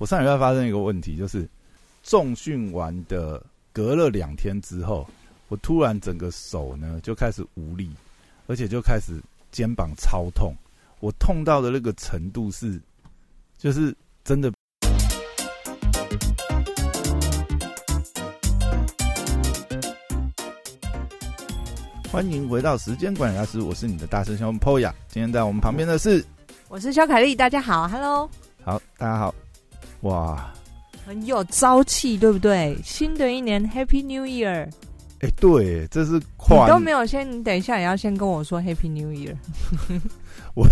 我上礼拜发生一个问题，就是重训完的隔了两天之后，我突然整个手呢就开始无力，而且就开始肩膀超痛。我痛到的那个程度是，就是真的。欢迎回到时间管理大师，我是你的大师兄 Poya。今天在我们旁边的是，我是肖凯丽，大家好，Hello，好，大家好，哇，很有朝气，对不对？新的一年 Happy New Year，哎，对，这是你都没有先，你等一下也要先跟我说 Happy New Year。我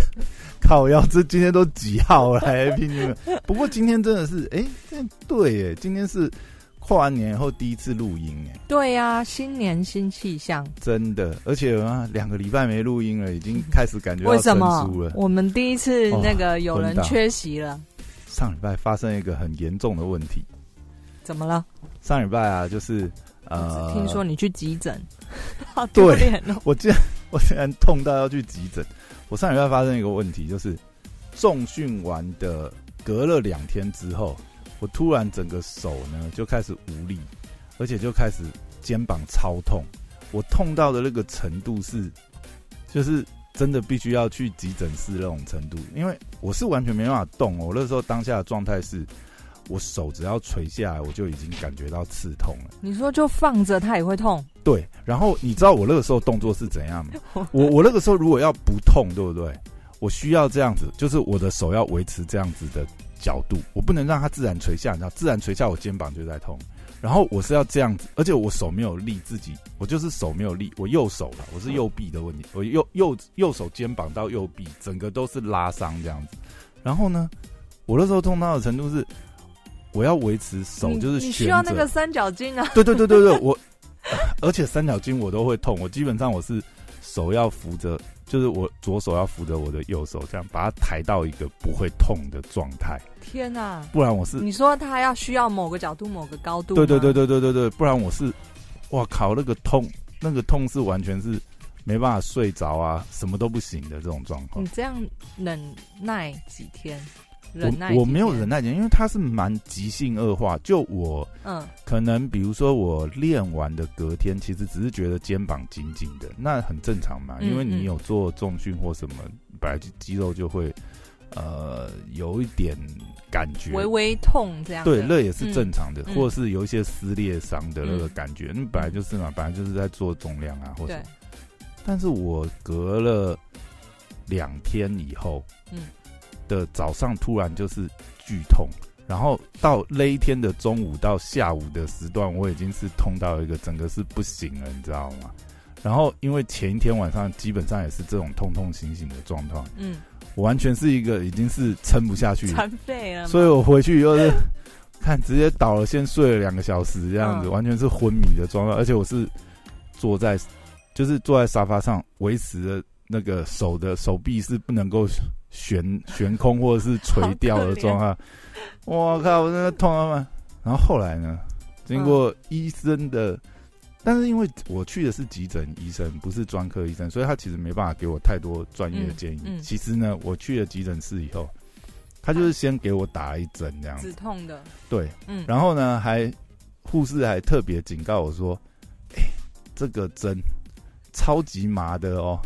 靠，要这今天都几号了 Happy New Year？不过今天真的是，哎，对，哎，今天是。跨完年以后第一次录音哎，对呀，新年新气象，真的，而且啊，两个礼拜没录音了，已经开始感觉为什么？我们第一次那个有人缺席了。上礼拜发生一个很严重的问题，怎么了？上礼拜啊，就是呃，听说你去急诊，好丢脸哦！我竟然 我竟然痛到要去急诊。我上礼拜发生一个问题，就是重训完的隔了两天之后。我突然整个手呢就开始无力，而且就开始肩膀超痛。我痛到的那个程度是，就是真的必须要去急诊室那种程度。因为我是完全没办法动。我那时候当下的状态是，我手只要垂下来，我就已经感觉到刺痛了。你说就放着它也会痛？对。然后你知道我那个时候动作是怎样吗？我我那个时候如果要不痛，对不对？我需要这样子，就是我的手要维持这样子的。角度，我不能让它自然垂下，你知道，自然垂下，我肩膀就在痛。然后我是要这样子，而且我手没有力，自己我就是手没有力，我右手了，我是右臂的问题，我右右右手肩膀到右臂，整个都是拉伤这样子。然后呢，我那时候痛到的程度是，我要维持手就是你需要那个三角巾啊？对对对对对，我而且三角巾我都会痛，我基本上我是手要扶着。就是我左手要扶着我的右手，这样把它抬到一个不会痛的状态。天哪！不然我是你说他要需要某个角度、某个高度。对对对对对对对，不然我是，哇靠！那个痛，那个痛是完全是没办法睡着啊，什么都不行的这种状况。你这样忍耐几天？我我没有忍耐点，因为它是蛮急性恶化。就我，嗯，可能比如说我练完的隔天，其实只是觉得肩膀紧紧的，那很正常嘛。因为你有做重训或什么，本来就肌肉就会呃有一点感觉，微微痛这样。对，那也是正常的，或者是有一些撕裂伤的那个感觉，那本来就是嘛，本来就是在做重量啊，或者。但是我隔了两天以后，嗯。的早上突然就是剧痛，然后到那一天的中午到下午的时段，我已经是痛到一个整个是不行了，你知道吗？然后因为前一天晚上基本上也是这种痛痛醒醒的状况，嗯，我完全是一个已经是撑不下去，残废了，所以我回去又是 看直接倒了，先睡了两个小时这样子，完全是昏迷的状态，而且我是坐在就是坐在沙发上维持的那个手的手臂是不能够。悬悬空或者是垂掉的状态，我靠，我真的痛啊！然后后来呢，经过医生的，但是因为我去的是急诊医生，不是专科医生，所以他其实没办法给我太多专业的建议。其实呢，我去了急诊室以后，他就是先给我打一针这样止痛的，对，嗯，然后呢，还护士还特别警告我说：“哎，这个针超级麻的哦。”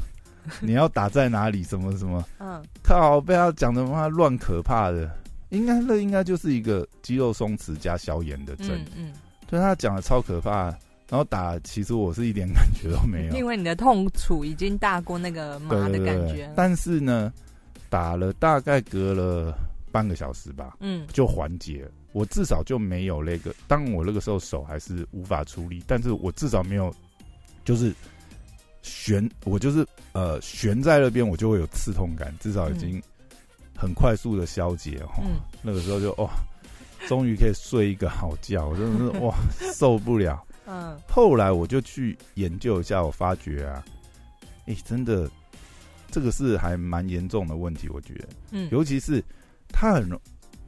你要打在哪里？什么什么？嗯，靠！被他讲的妈乱可怕的，应该那应该就是一个肌肉松弛加消炎的针。嗯，对他讲的超可怕，然后打，其实我是一点感觉都没有，因为你的痛楚已经大过那个麻的感觉。但是呢，打了大概隔了半个小时吧，嗯，就缓解。我至少就没有那个，当我那个时候手还是无法出力，但是我至少没有，就是。悬，我就是呃悬在那边，我就会有刺痛感，至少已经很快速的消解哈。那个时候就哦，终于可以睡一个好觉，真的是 哇受不了。嗯，后来我就去研究一下，我发觉啊，哎，真的这个是还蛮严重的问题，我觉得，嗯，尤其是它很容，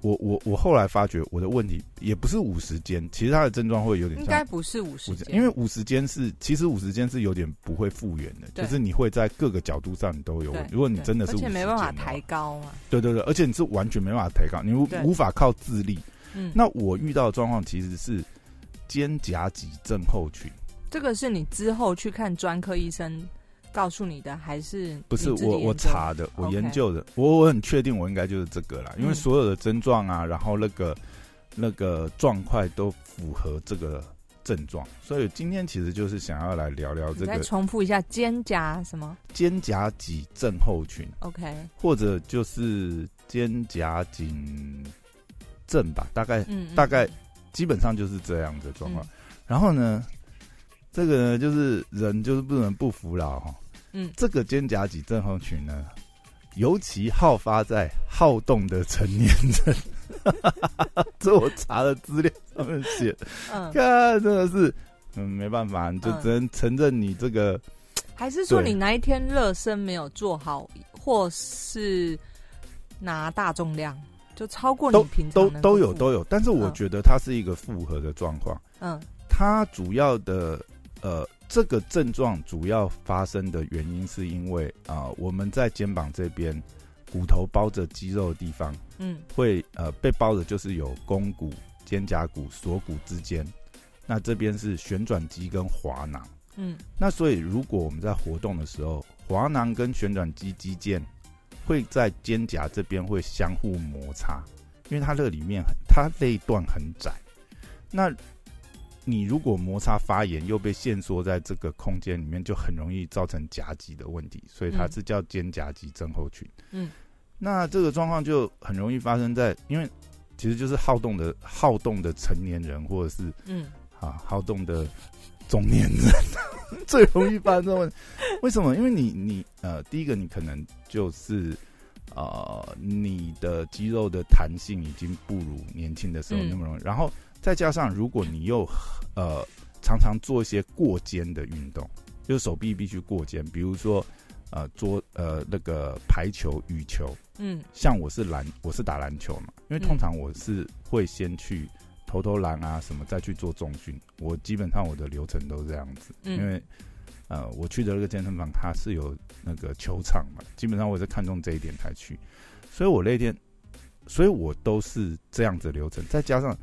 我我我后来发觉我的问题也不是五十肩，其实它的症状会有点像应该不是五十肩，因为五十肩是其实五十肩是有点不会复原的，就是你会在各个角度上你都有问题。如果你真的是而且没办法抬高嘛，对对对，而且你是完全没办法抬高，你无无法靠自力。嗯，那我遇到的状况其实是肩胛脊症候群，这个是你之后去看专科医生告诉你的，还是不是我我查的，我研究的，我我很确定我应该就是这个啦，因为嗯。所有的症状啊，然后那个那个状况都符合这个症状，所以今天其实就是想要来聊聊这个重复一下肩胛什么？肩胛脊症候群，？OK，或者就是肩胛颈症吧，大概嗯，嗯。大概基本上就是这样的状况。嗯。然后呢，这个呢就是人就是不能不服老哈。嗯。这个肩胛脊症候群呢，尤其好发在好动的成年人。这我查的资料上面写，嗯，看真的是，嗯，没办法，你就嗯只能承认你这个还是说你那一天热身没有做好，或是拿大重量，就超过你都平常都都有都有，但是我嗯。觉得它是一个复合的状况。嗯。它主要的呃，这个症状主要发生的原因是因为啊、我们在肩膀这边骨头包着肌肉的地方，嗯。会呃被包的就是有肱骨、肩胛骨、锁骨之间，那这边是旋转肌跟滑囊。嗯。那所以如果我们在活动的时候，滑囊跟旋转肌肌腱会在肩胛这边会相互摩擦，因为它这里面它这一段很窄，那你如果摩擦发炎又被限缩在这个空间里面，就很容易造成夹击的问题，所以它嗯是叫肩胛肌症候群。嗯那这个状况就很容易发生在，因为其实就是好动的好动的成年人，或者是嗯啊好动的中年人 最容易发生这种问题。为什么？因为你你呃，第一个你可能就是呃你的肌肉的弹性已经不如年轻的时候嗯那么容易，然后再加上如果你又呃常常做一些过肩的运动，就是手臂必须过肩，比如说呃桌呃那个排球、羽球，嗯。像我是篮，我是打篮球嘛，因为通嗯常我是会先去投投篮啊什么，再去做重训。我基本上我的流程都是这样子，嗯。因为呃我去的那个健身房它是有那个球场嘛，基本上我是看中这一点才去，所以我那天，所以我都是这样子流程，再加上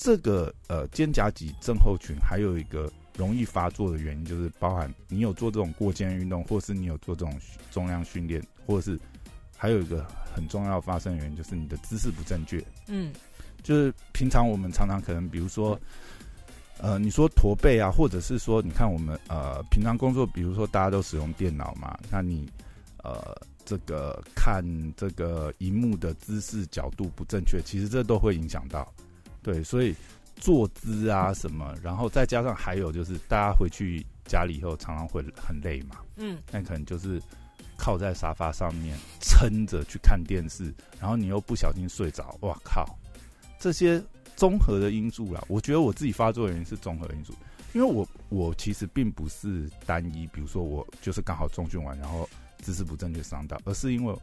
这个呃肩胛脊症候群还有一个容易发作的原因，就是包含你有做这种过肩运动，或是你有做这种重量训练，或者是还有一个很重要发生的原因，就是你的姿势不正确。嗯就是平常我们常常可能，比如说，呃，你说驼背啊，或者是说，你看我们呃平常工作，比如说大家都使用电脑嘛，那你呃这个看这个荧幕的姿势角度不正确，其实这都会影响到。对，所以坐姿啊什么，然后再加上还有就是大家回去家里以后常常会很累嘛，嗯那可能就是靠在沙发上面撑着去看电视，然后你又不小心睡着，哇靠！这些综合的因素啦，我觉得我自己发作的原因是综合因素，因为我我其实并不是单一，比如说我就是刚好中训完，然后姿势不正确伤到，而是因为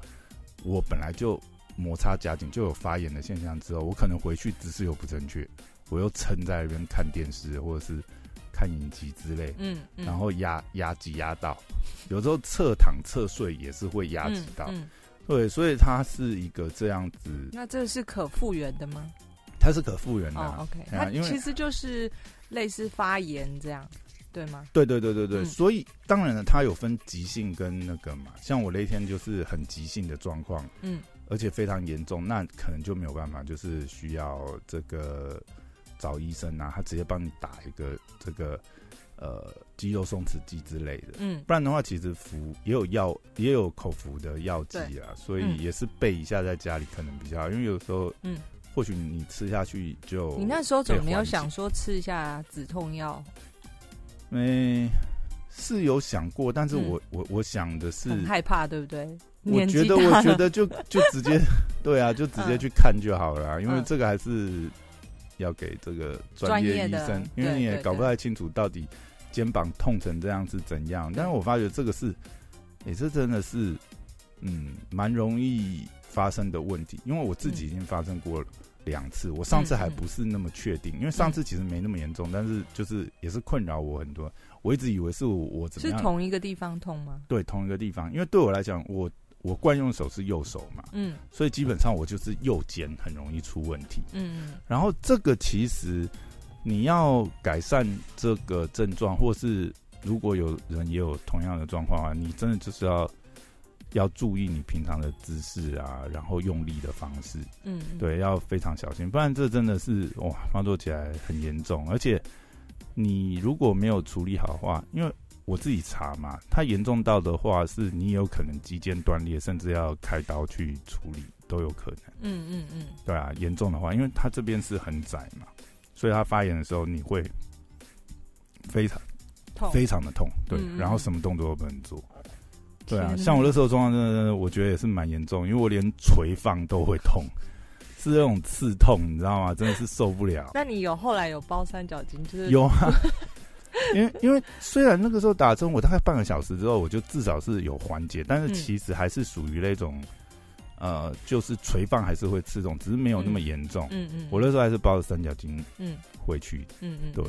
我本来就摩擦夹紧，就有发炎的现象之后，我可能回去姿势又不正确，我又撑在那边看电视或者是看影集之类，嗯嗯，然后压压挤压到，有时候侧躺侧睡也是会压挤到，嗯嗯。对，所以它是一个这样子，那这是可复原的吗？它是可复原的。，OK，它其实就是类似发炎这样，对吗？对对对对。对，嗯。所以当然了，它有分急性跟那个嘛，像我那一天就是很急性的状况，嗯而且非常严重，那可能就没有办法，就是需要这个找医生啊，他直接帮你打一个这个呃肌肉松弛剂之类的。嗯不然的话，其实服也有药，也有口服的药剂啊，所以嗯也是备一下在家里可能比较好，因为有时候，嗯，或许你吃下去就你那时候怎么没有想说吃一下止痛药？嗯、是有想过，但是嗯我、我我想的是，很害怕，对不对？我觉得我觉得就就直接 对啊，就直接嗯去看就好了啊、因为嗯这个还是要给这个专专业医生，因为你也搞不太清楚到底肩膀痛成这样是怎样。但是我发觉这个是，哎、这真的是，嗯，蛮容易发生的问题，因为我自己已经发生过两次，我上次还不是那么确定，因为上次其实没那么严重，但是就是也是困扰我很多。我一直以为是我我怎么样？是同一个地方痛吗？对，同一个地方，因为对我来讲，我我惯用手是右手嘛，嗯。所以基本上我就是右肩很容易出问题。嗯。然后这个其实你要改善这个症状，或是如果有人也有同样的状况啊，你真的就是要要注意你平常的姿势啊，然后用力的方式，嗯，对，要非常小心，不然这真的是哇，发作起来很严重，而且你如果没有处理好的话，因为我自己查嘛，它严重到的话，是你有可能肌腱断裂，甚至要开刀去处理都有可能。嗯嗯嗯对啊，严重的话，因为它这边是很窄嘛，所以它发炎的时候你会非常痛，非常的痛，对，嗯嗯然后什么动作都不能做。对啊，像我那时候状况，真的，真的我觉得也是蛮严重，因为我连垂放都会痛，是那种刺痛，你知道吗？真的是受不了。那你有后来有包三角巾，就是有啊，因为因为虽然那个时候打针，我大概半个小时之后，我就至少是有缓解，但是嗯其实还是属于那种，呃，就是垂放还是会刺痛，只是没有那么严重。嗯嗯，我那时候还是包着三角巾嗯回去，嗯嗯对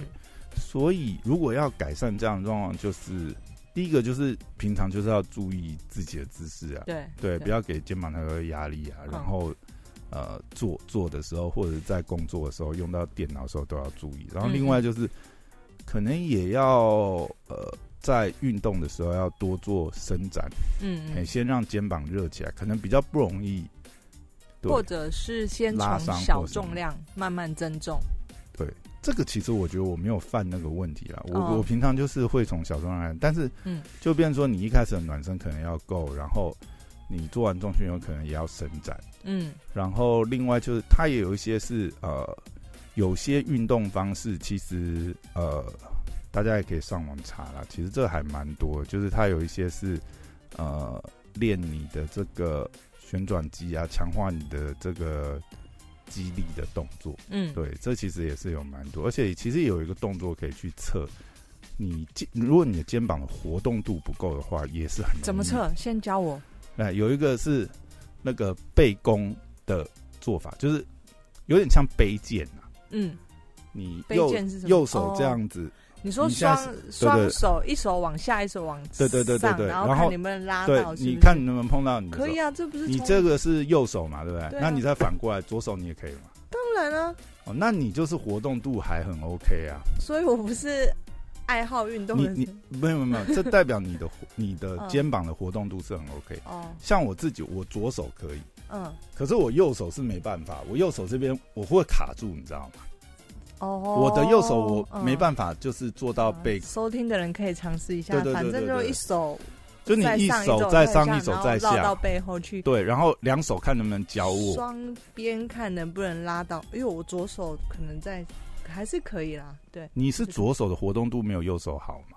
所以如果要改善这样的状况，就是第一个就是平常就是要注意自己的姿势啊，对对，不要给肩膀太多压力啊，嗯然后。呃，做做的时候，或者在工作的时候，用到电脑的时候都要注意。然后另外就是，可能也要呃，在运动的时候要多做伸展，嗯先让肩膀热起来，可能比较不容易。或者是先拉从小重量慢慢增重，对，这个其实我觉得我没有犯那个问题啦。我、哦我平常就是会从小重量来，但是嗯就变成说你一开始的暖身可能要够，然后你做完重训有可能也要伸展。嗯然后另外就是它也有一些是呃，有些运动方式其实呃，大家也可以上网查啦。其实这还蛮多，就是它有一些是呃，练你的这个旋转肌啊，强化你的这个肌力的动作。嗯，对，这其实也是有蛮多，而且其实有一个动作可以去测。你肩，如果你的肩膀的活动度不够的话，也是很怎么？测？先教我。哎，有一个是那个背弓的做法，就是有点像背剑啊。嗯，你右右手哦这样子，你说双是双手一手往下，一手往对对对对对然后然看能不能拉到。你看你能不能碰到你？可以啊，这不是你这个是右手嘛，对不对？那你再反过来，左手你也可以嘛。当然啊，哦，那你就是活动度还很 OK 啊。所以我不是爱好运动的你你人没有没有没有，这代表你的你的 嗯肩膀的活动度是很 OK。哦，像我自己，我左手可以，嗯，可是我右手是没办法，我右手这边我会卡住，你知道吗？哦，我的右手我嗯没办法，就是做到背，收听的人可以尝试一下，反正就一手就你一手在上，一手在下到下，背后去，对，然后两手看能不能交握。双边看能不能拉到，因为我左手可能在还是可以啦，对，你是左手的活动度没有右手好嘛？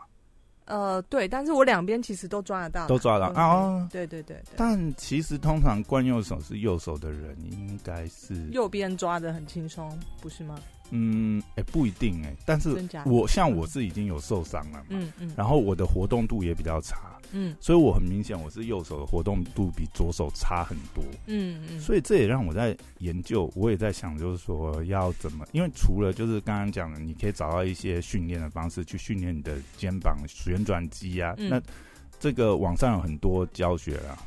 呃，对，但是我两边其实都抓得到，都抓得到啊对对对对，但其实通常惯右手是右手的人，应该是右边抓的很轻松，不是吗？嗯，哎、不一定哎、但是我像我是已经有受伤了嘛，嗯嗯，然后我的活动度也比较差，嗯。所以我很明显我是右手的活动度比左手差很多，嗯嗯，所以这也让我在研究，我也在想，就是说要怎么，因为除了就是刚刚讲的，你可以找到一些训练的方式去训练你的肩膀旋转肌啊，嗯。那这个网上有很多教学啦，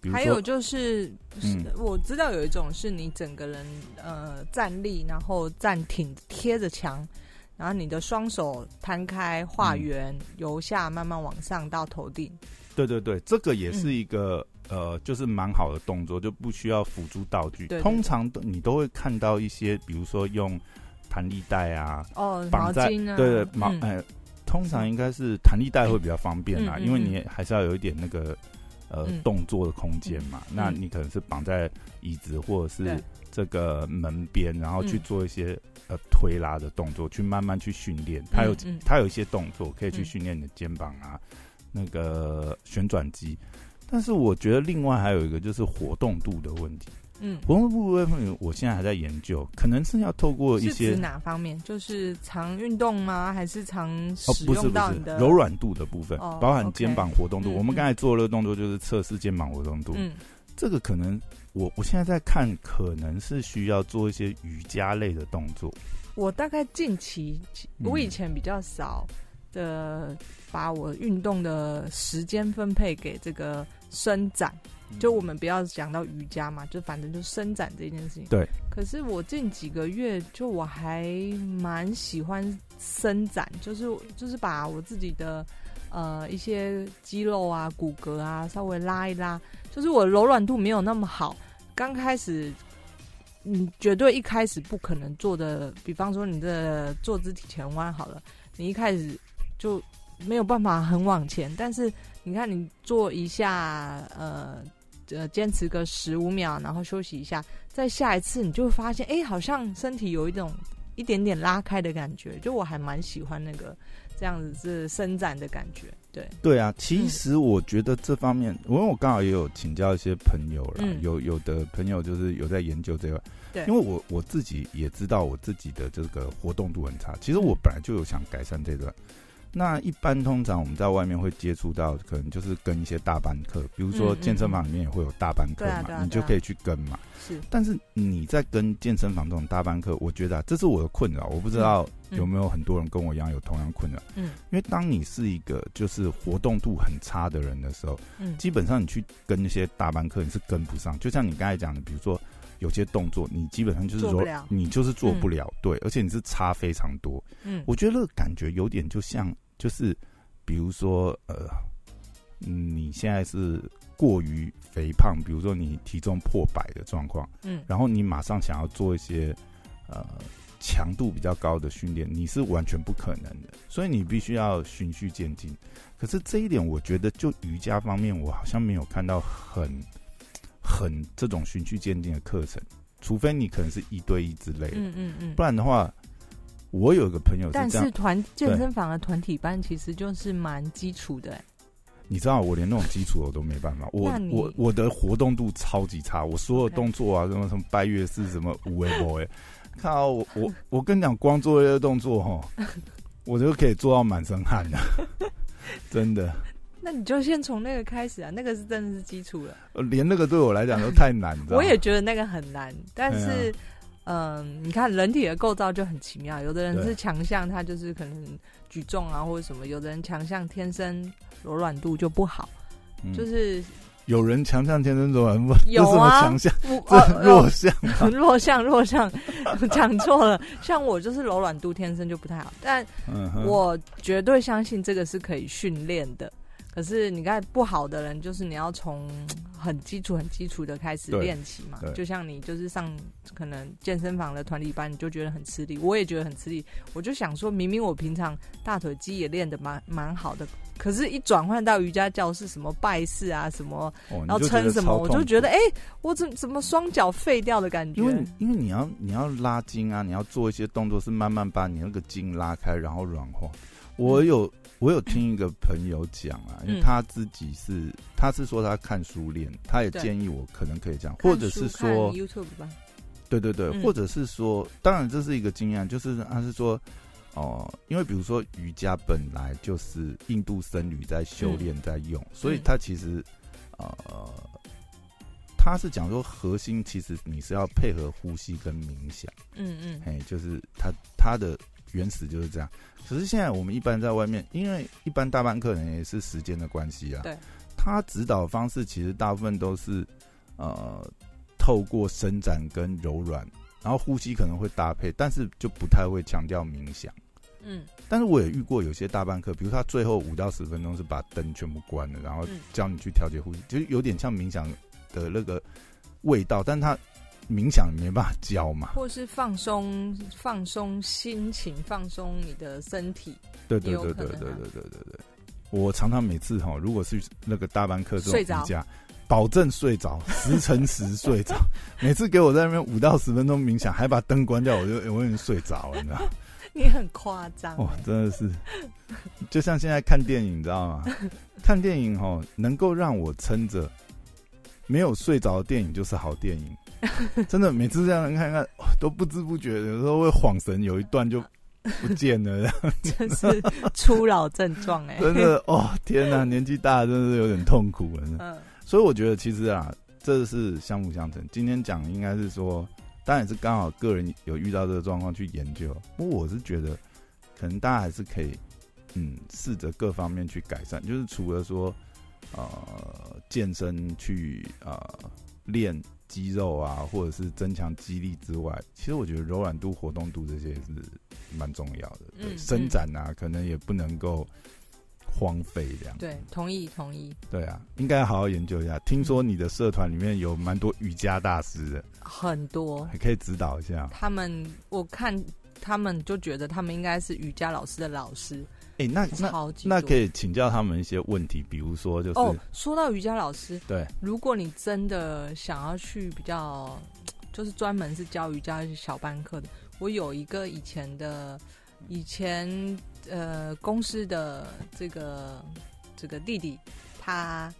比如还有就是，嗯。我知道有一种是你整个人呃站立，然后站挺贴着墙，然后你的双手摊开画嗯。圆，由下慢慢往上到头顶。对对对，这个也是嗯。一个、呃，就是蛮好的动作，就不需要辅助道具。通常都你都会看到一些，比如说用弹力带啊，哦，毛绑在巾啊，对对毛嗯。呃，通常应该是弹力带会比较方便啦，因为你还是要有一点那个呃、嗯动作的空间嘛。嗯那你可能是绑在椅子或者是这个门边，然后去嗯做一些、呃推拉的动作，去慢慢去训练。它有、它有一些动作可以去嗯训练你的肩膀啊，那个旋转肌。但是我觉得另外还有一个就是活动度的问题，嗯，活动度的问题，我现在还在研究，可能是要透过一些指哪方面？就是常运动吗？还是常哦，使不是不是用到你的柔？软度的部分，哦包含肩膀活动度。嗯我们刚才做的动作就是测试肩膀活动度，嗯这个可能我我现在在看，可能是需要做一些瑜伽类的动作。我大概近期，嗯我以前比较少的把我运动的时间分配给这个伸展。就我们不要讲到瑜伽嘛，就反正就伸展这件事情。对。可是我近几个月，就我还蛮喜欢伸展，就是就是把我自己的呃一些肌肉啊、骨骼啊稍微拉一拉，就是我柔软度没有那么好。刚开始，你绝对一开始不可能做的，比方说你的坐姿体前弯好了，你一开始就没有办法很往前，但是你看你做一下，呃。呃，坚持个十五秒，然后休息一下，再下一次，你就会发现，哎，好像身体有一种一点点拉开的感觉。就我还蛮喜欢那个这样子是伸展的感觉。对，对啊，其实我觉得这方面，因为我刚好也有请教一些朋友啦，嗯有有的朋友就是有在研究这个，对因为我我自己也知道我自己的这个活动度很差，其实我本来就有想改善这段。那一般通常我们在外面会接触到，可能就是跟一些大班课，比如说健身房里面也会有大班课嘛，你就可以去跟嘛。是，但是你在跟健身房这种大班课，我觉得、啊、这是我的困扰，我不知道嗯有没有很多人跟我一样有同样困扰。嗯因为当你是一个就是活动度很差的人的时候，嗯，基本上你去跟那些大班课你是跟不上。就像你刚才讲的，比如说有些动作，你基本上就是说你就是做不了，对，而且你是差非常多。嗯，我觉得那个感觉有点就像，就是比如说呃，嗯你现在是过于肥胖，比如说你体重破百的状况，嗯。然后你马上想要做一些呃强度比较高的训练，你是完全不可能的，所以你必须要循序渐进。可是这一点，我觉得就瑜伽方面，我好像没有看到很很这种循序渐进的课程，除非你可能是一对一之类的，嗯嗯嗯。不。然的话，我有一个朋友但是这样，是团健身房的团体班其实就是蛮基础的、欸，你知道我连那种基础我都没办法，我我我的活动度超级差，我所有动作啊，什么什么拜月式，什么五 A 波哎，靠我我我跟你讲，光做这些动作哈，我就可以做到满身汗的，真的，那你就先从那个开始啊，那个是真的是基础了。呃连那个对我来讲都太难，你知道吗我也觉得那个很难，但是，嗯，你看人体的构造就很奇妙，有的人是强项，他就是可能举重啊或者什么；有的人强项天生柔软度就不好，嗯就是有人强项天生柔软，度有什么 啊强项，弱项啊，弱项弱项，讲错了。像我就是柔软度天生就不太好，但我绝对相信这个是可以训练的。可是你看不好的人，就是你要从 很基础、很基础的开始练起嘛对。就像你就是上可能健身房的团体班，你就觉得很吃力，我也觉得很吃力。我就想说，明明我平常大腿肌也练得蛮蛮好的，可是一转换到瑜伽教室，什么拜式啊，什么哦要你就觉得撑什么，我就觉得哎、我怎怎么双脚废掉的感觉？因为因为你要你要拉筋啊，你要做一些动作，是慢慢把你那个筋拉开，然后软化。我有我有听一个朋友讲啊，因为嗯他自己是他是说他看书练，他也建议我可能可以这样，或者是说 YouTube 吧，对对对，嗯。或者是说，当然这是一个经验，就是他是说哦、因为比如说瑜伽本来就是印度僧侣在修炼在用，所以他其实呃。他是讲说，核心其实你是要配合呼吸跟冥想。嗯嗯。哎，就是他他的原始就是这样。可是现在我们一般在外面，因为一般大班课人也是时间的关系啊，对，他指导方式其实大部分都是呃透过伸展跟柔软，然后呼吸可能会搭配，但是就不太会强调冥想。嗯但是我也遇过有些大班课，比如他最后五到十分钟是把灯全部关了，然后嗯教你去调节呼吸，就是有点像冥想的那个味道，但他冥想没办法教嘛。或是放松放松心情，放松你的身体，对对对对对对对对对。我常常每次哈，如果是那个大班课这种睡着瑜伽，保证睡着，十乘十睡着。每次给我在那边五到十分钟冥想，还把灯关掉，我就我已经睡着了，你知道？你很夸张欸、哦，真的是，就像现在看电影，你知道吗？看电影哈，能够让我撑着没有睡着的电影就是好电影。真的，每次这样看看、哦都不知不觉，有时候会晃神，有一段就不见了。这是初老症状哎、真的哦，天哪，年纪大了真的是有点痛苦了。嗯所以我觉得其实啊，这是相辅相成。今天讲应该是说，当然是刚好个人有遇到这个状况去研究。不过我是觉得，可能大家还是可以，嗯，试着各方面去改善。就是除了说，呃，健身去呃练肌肉啊，或者是增强肌力之外，其实我觉得柔软度、活动度这些是蛮重要的。对，伸展啊，可能也不能够。荒废这样对，同意同意。对啊，应该好好研究一下。听说你的社团里面有蛮多瑜伽大师的，很多，还可以指导一下。他们我看他们就觉得他们应该是瑜伽老师的老师。哎，那那那可以请教他们一些问题，比如说就是哦，说到瑜伽老师，对，如果你真的想要去比较，就是专门是教瑜伽小班课的，我有一个以前的以前。呃，公司的这个这个弟弟，他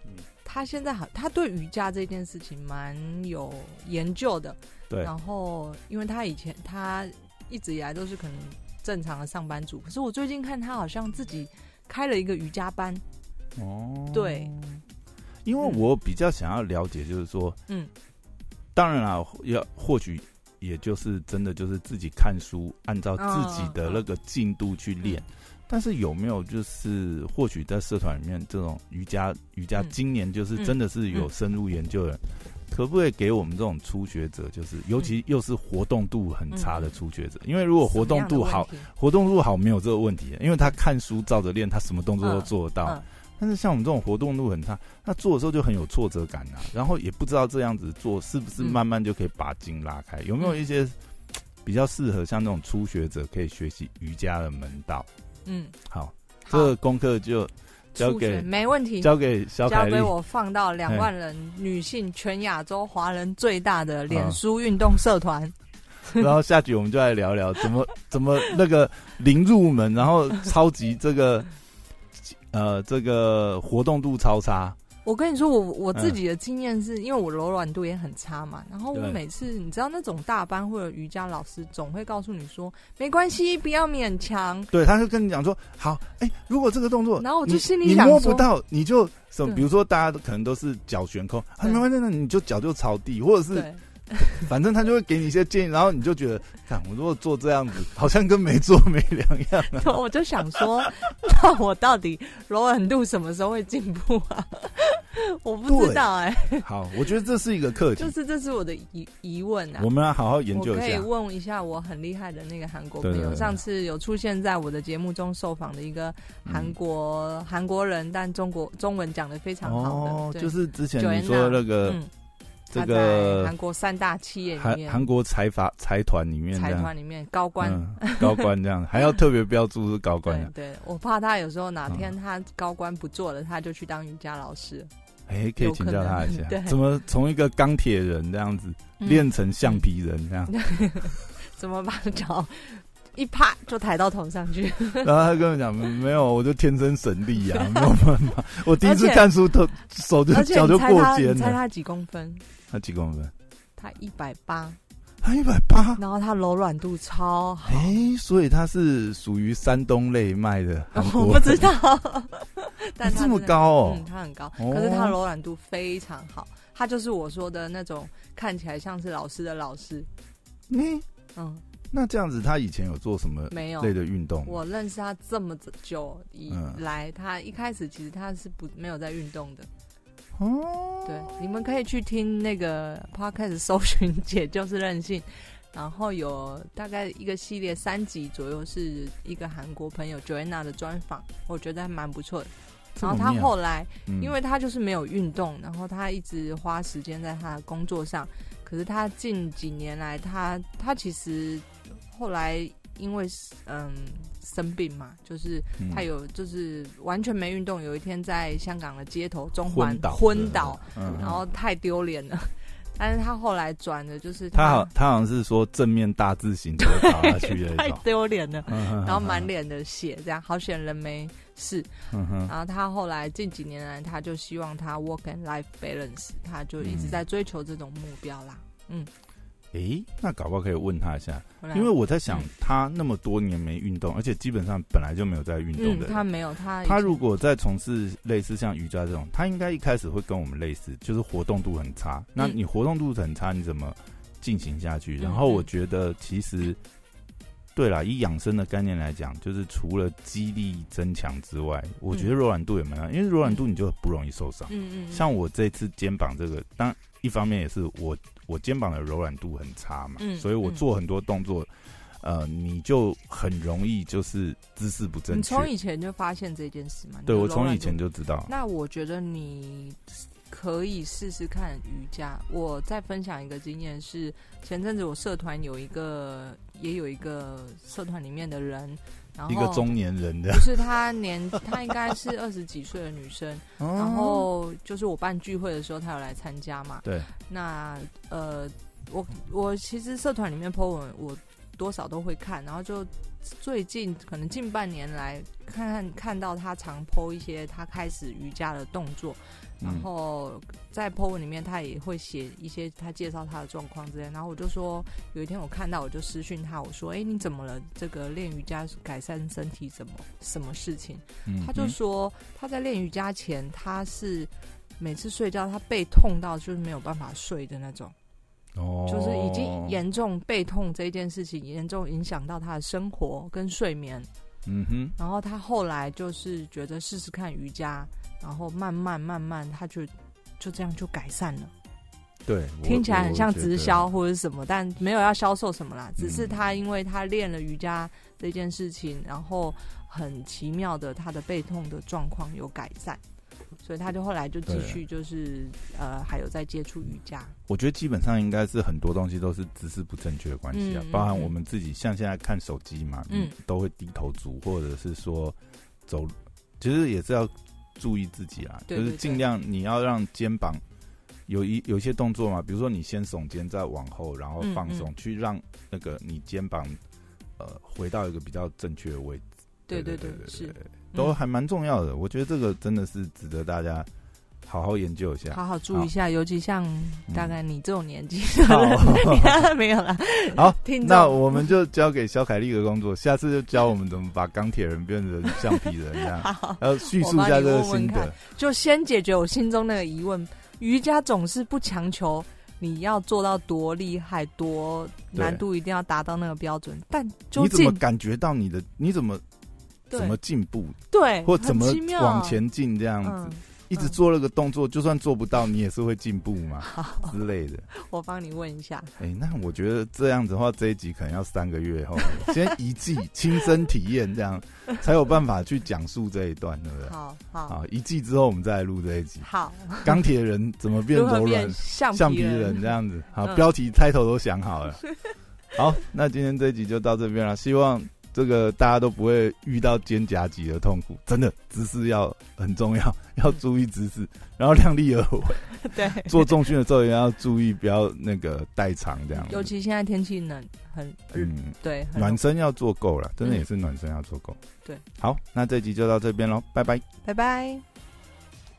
他现在好，他对瑜伽这件事情蛮有研究的。对。然后，因为他以前他一直以来都是可能正常的上班族，可是我最近看他好像自己开了一个瑜伽班。哦。对。因为我比较想要了解，就是说，嗯，当然了，要或许也就是真的就是自己看书，按照自己的那个进度去练。但是有没有就是或许在社团里面这种瑜伽瑜伽今年就是真的是有深入研究的，可不可以给我们这种初学者，就是尤其又是活动度很差的初学者？因为如果活动度好，活动度好没有这个问题，因为他看书照着练，他什么动作都做得到。但是像我们这种活动度很差，那做的时候就很有挫折感啊，然后也不知道这样子做是不是慢慢就可以把筋拉开？有没有一些比较适合像那种初学者可以学习瑜伽的门道？嗯，好，这个功课就交给没问题，交给小交给我放到两万人女性全亚洲华人最大的脸书运动社团，然后下局我们就来聊聊怎么 怎么那个零入门，然后超级这个呃这个活动度超差。我跟你说，我我自己的经验是因为我柔软度也很差嘛，然后我每次你知道那种大班或者瑜伽老师总会告诉你说没关系，不要勉强。对，他就跟你讲说好，哎，如果这个动作，然后我就心里想你摸不到，你就什么，比如说大家都可能都是脚悬空，没关系，那你就脚就朝地，或者是。反正他就会给你一些建议，然后你就觉得，看我如果做这样子，好像跟没做没两样。我就想说，那我到底柔软度什么时候会进步啊？我不知道哎。好，我觉得这是一个课题，就是这是我的疑疑问啊。我们要好好研究一下。可以问一下我很厉害的那个韩国朋友，上次有出现在我的节目中受访的一个韩国韩国人，但中国中文讲的非常好的，就是之前你说那个。这个韩国三大企业里面韩国财阀财团里面财团里面高官高官这样 还要特别标注是高官。对我怕他有时候哪天他高官不做了，他就去当瑜伽老师。哎，可以请教他一下，怎么从一个钢铁人这样子练成橡皮人这样？怎么把脚一啪就抬到头上去？然后他跟我讲没有，我就天生神力呀，没有办法。我第一次看书，头手就 脚就过肩了。猜他几公分？他几公分？他一百八，他一百八，然后他柔软度超好。哎，所以他是属于山东类卖的。我不知道，但这么高哦，嗯，他很高，可是他柔软度非常好。他就是我说的那种看起来像是老师的老师。嗯嗯，那这样子，他以前有做什么没有类的运动？我认识他这么久以来，他一开始其实他是不没有在运动的。哦，对，你们可以去听那个 podcast 搜寻“姐就是任性”，然后有大概一个系列三集左右，是一个韩国朋友 Joanna 的专访，我觉得还蛮不错的。然后他后来，因为他就是没有运动，然后他一直花时间在他的工作上，可是他近几年来，他他其实后来因为嗯。生病嘛，就是他有，就是完全没运动。有一天在香港的街头中环昏倒，然后太丢脸了。但是他后来转的，就是他好，他好像是说正面大字型的倒下去的 太丢脸了。然后满脸的血，这样好险人没事。然后他后来近几年来，他就希望他 work and life balance，他就一直在追求这种目标啦。嗯。诶，那搞不好可以问他一下，因为我在想嗯，他那么多年没运动，而且基本上本来就没有在运动嗯，的人，他没有他他如果在从事类似像瑜伽这种，他应该一开始会跟我们类似，就是活动度很差。那你活动度很差，你怎么进行下去？嗯然后我觉得其实，对啦，以养生的概念来讲，就是除了肌力增强之外，我觉得柔软度也蛮重要，因为柔软度你就不容易受伤。嗯嗯，嗯。像我这次肩膀这个，当然一方面也是我我肩膀的柔软度很差嘛，嗯所以我做很多动作，呃，你就很容易就是姿势不正确。你从以前就发现这件事吗？对我从以前就知道。那我觉得你可以试试看瑜伽。我再分享一个经验是，前阵子我社团有一个，也有一个社团里面的人，然后一个中年人的。不，是她年，她应该是二十几岁的女生，然然后就是我办聚会的时候，她有来参加嘛。对，那呃，我我其实社团里面 po 文，我多少都会看，然后就最近可能近半年来看看看到他常 po 一些他开始瑜伽的动作，然嗯后在 po 文里面他也会写一些他介绍他的状况之类，然后我就说有一天我看到我就私讯他，我说哎你怎么了？这个练瑜伽改善身体怎么什么事情？嗯他就说他在练瑜伽前他是。每次睡觉，他背痛到就是没有办法睡的那种。哦，就是已经严重背痛这件事情严重影响到他的生活跟睡眠，嗯哼，然后他后来就是觉得试试看瑜伽，然后慢慢慢慢他就就这样就改善了。对，听起来很像直，销或者是什么，但没有要销售什么啦，只是嗯他因为他练了瑜伽这件事情，然后很奇妙的他的背痛的状况有改善。所以他就后来就继续就是呃，还有在接触瑜伽。我觉得基本上应该是很多东西都是姿势不正确的关系啊，包含嗯。我们自己，像现在看手机嘛，嗯嗯，都会低头族，或者是说走，其实也是要注意自己啦，对对就是尽量你要让肩膀有一有一些动作嘛，比如说你先耸肩，再往后，然后嗯放松，嗯去让那个你肩膀呃回到一个比较正确的位置。对对对对，是。对，都嗯还蛮重要的。我觉得这个真的是值得大家好好研究一下。好好注意一下，尤其像大概你这种年纪 的，没有啦。好，那我们就 交给小凯丽的工作，下次就教我们怎么把钢铁人变成橡皮人这样，好，然后叙述一下这个心得。就先解决我心中那个疑问。瑜伽总是不强求你要做到多厉害、多对难度，一定要达到那个标准，但究你怎么感觉到你的？你怎么对怎么进步，对，或怎么往前进这样子嗯？，一直做了个动作，就算做不到，你也是会进步嘛，之类的。我帮你问一下。哎，那我觉得这样子的话，这一集可能要三个月后，先一季 亲身体验，这样才有办法去讲述这一段，对不对？好好好，一季之后我们再来录这一集。好，钢铁人怎么变柔软？橡橡皮人人这样子。好，嗯标题、开头都想好了。好，那今天这一集就到这边了。希望这个大家都不会遇到肩胛肌的痛苦，真的姿势要很重要，要注意姿势，然后量力而为。对，做重训的时候也要注意，不要那个代偿这样。尤其现在天气冷，很嗯，对，暖身要做够了，真的嗯也是暖身要做够。对，好，那这集就到这边喽，拜拜。拜拜。